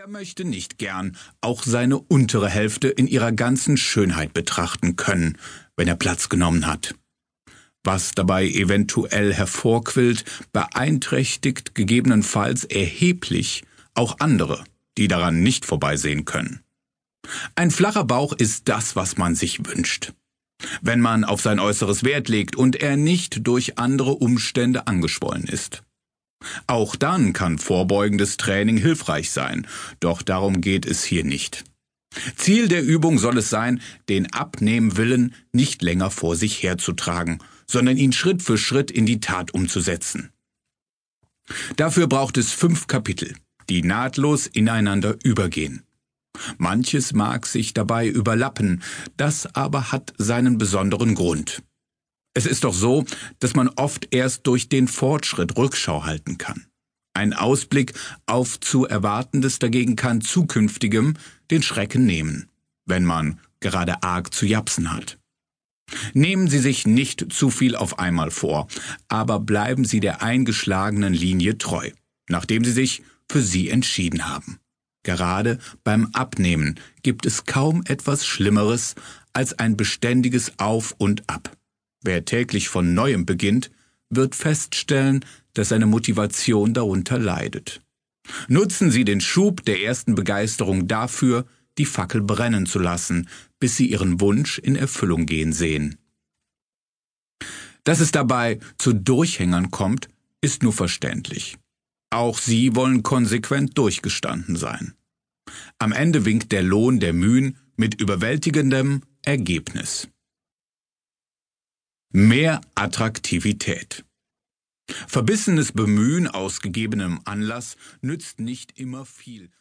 Wer möchte nicht gern auch seine untere Hälfte in ihrer ganzen Schönheit betrachten können, wenn er Platz genommen hat? Was dabei eventuell hervorquillt, beeinträchtigt gegebenenfalls erheblich auch andere, die daran nicht vorbeisehen können. Ein flacher Bauch ist das, was man sich wünscht. Wenn man auf sein Äußeres Wert legt und er nicht durch andere Umstände angeschwollen ist. Auch dann kann vorbeugendes Training hilfreich sein, doch darum geht es hier nicht. Ziel der Übung soll es sein, den Abnehmwillen nicht länger vor sich herzutragen, sondern ihn Schritt für Schritt in die Tat umzusetzen. Dafür braucht es fünf Kapitel, die nahtlos ineinander übergehen. Manches mag sich dabei überlappen, das aber hat seinen besonderen Grund. Es ist doch so, dass man oft erst durch den Fortschritt Rückschau halten kann. Ein Ausblick auf zu Erwartendes dagegen kann zukünftigem den Schrecken nehmen, wenn man gerade arg zu japsen hat. Nehmen Sie sich nicht zu viel auf einmal vor, aber bleiben Sie der eingeschlagenen Linie treu, nachdem Sie sich für sie entschieden haben. Gerade beim Abnehmen gibt es kaum etwas Schlimmeres als ein beständiges Auf und Ab. Wer täglich von neuem beginnt, wird feststellen, dass seine Motivation darunter leidet. Nutzen Sie den Schub der ersten Begeisterung dafür, die Fackel brennen zu lassen, bis Sie Ihren Wunsch in Erfüllung gehen sehen. Dass es dabei zu Durchhängern kommt, ist nur verständlich. Auch Sie wollen konsequent durchgestanden sein. Am Ende winkt der Lohn der Mühen mit überwältigendem Ergebnis. Mehr Attraktivität. Verbissenes Bemühen aus gegebenem Anlass nützt nicht immer viel.